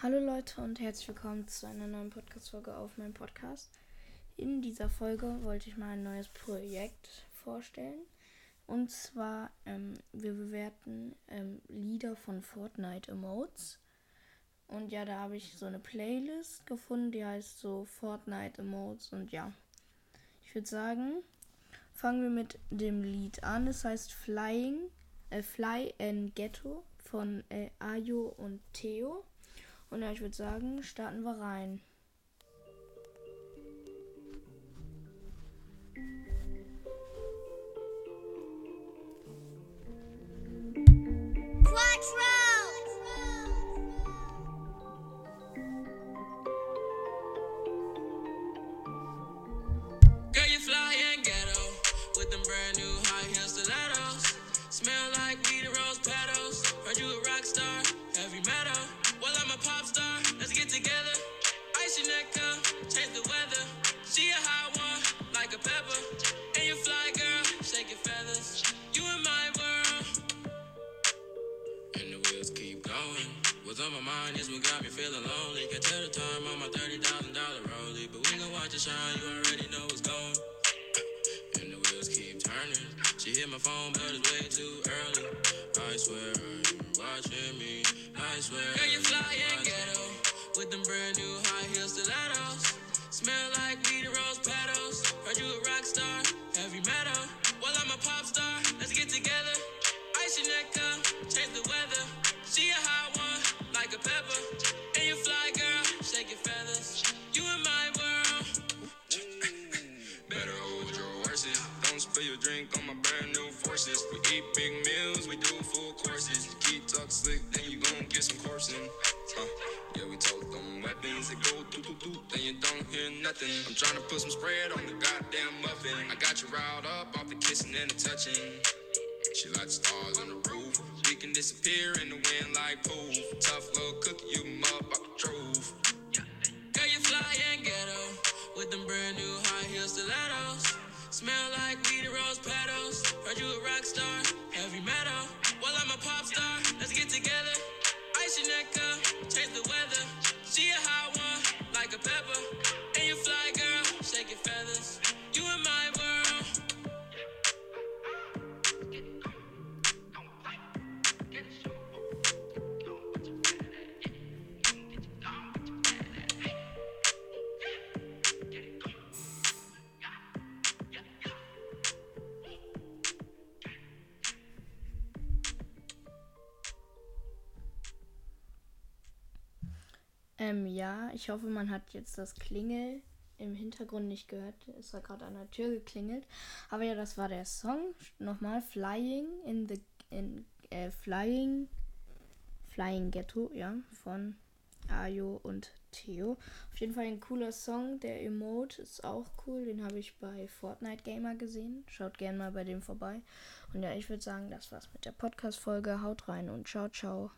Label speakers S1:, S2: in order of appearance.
S1: Hallo Leute und herzlich willkommen zu einer neuen Podcast-Folge auf meinem Podcast. In dieser Folge wollte ich mal ein neues Projekt vorstellen. Und zwar, ähm, wir bewerten ähm, Lieder von Fortnite Emotes. Und ja, da habe ich so eine Playlist gefunden, die heißt so Fortnite Emotes. Und ja, ich würde sagen, fangen wir mit dem Lied an. Es heißt Flying, äh, Fly in Ghetto von äh, Ayo und Theo. Und ja, ich würde sagen, starten wir rein.
S2: What's on my mind is what got me feeling lonely. Can tell the time on my $30,000 rollie. But we gon' watch it shine, you already know what's going. And the wheels keep turning. She hit my phone, but it's way too early. I swear, you're watching me. I swear. Girl, you fly and ghetto. With them brand new high heel stilettos. Smell like weed and rose petals. Heard you a rock star, heavy metal. Well, I'm a pop star. Let's get together. Ice your neck up, change the weather. She a hot one like a pepper. And you fly, girl, shake your feathers. You in my world. Mm. Better hold your horses. Don't spill your drink on my brand new forces. We eat big meals, we do full courses. Keep talk slick, coursing. Uh, yeah, we told them weapons that go doo doo doo, then you don't hear nothing. I'm trying to put some spread on the goddamn muffin. I got you riled up off the kissing and the touching. She like stars on the roof. We can disappear in the wind like poof. Tough little cookie, you the truth. Girl, you fly and ghetto with them brand new high heel stilettos. Smell like weed and rose petals. Heard you a rock star, heavy metal. Well, I'm a pop star. Let's get together. Your neck up, change the weather. She a hot one, like a pepper. And you fly, girl, shake your feathers.
S1: Ähm, ja, ich hoffe, man hat jetzt das Klingel im Hintergrund nicht gehört. Es hat gerade an der Tür geklingelt. Aber ja, das war der Song. Nochmal Flying in the in äh, Flying Flying Ghetto, ja, von Ayo und Theo. Auf jeden Fall ein cooler Song. Der Emote ist auch cool. Den habe ich bei Fortnite Gamer gesehen. Schaut gerne mal bei dem vorbei. Und ja, ich würde sagen, das war's mit der Podcast-Folge. Haut rein und ciao, ciao.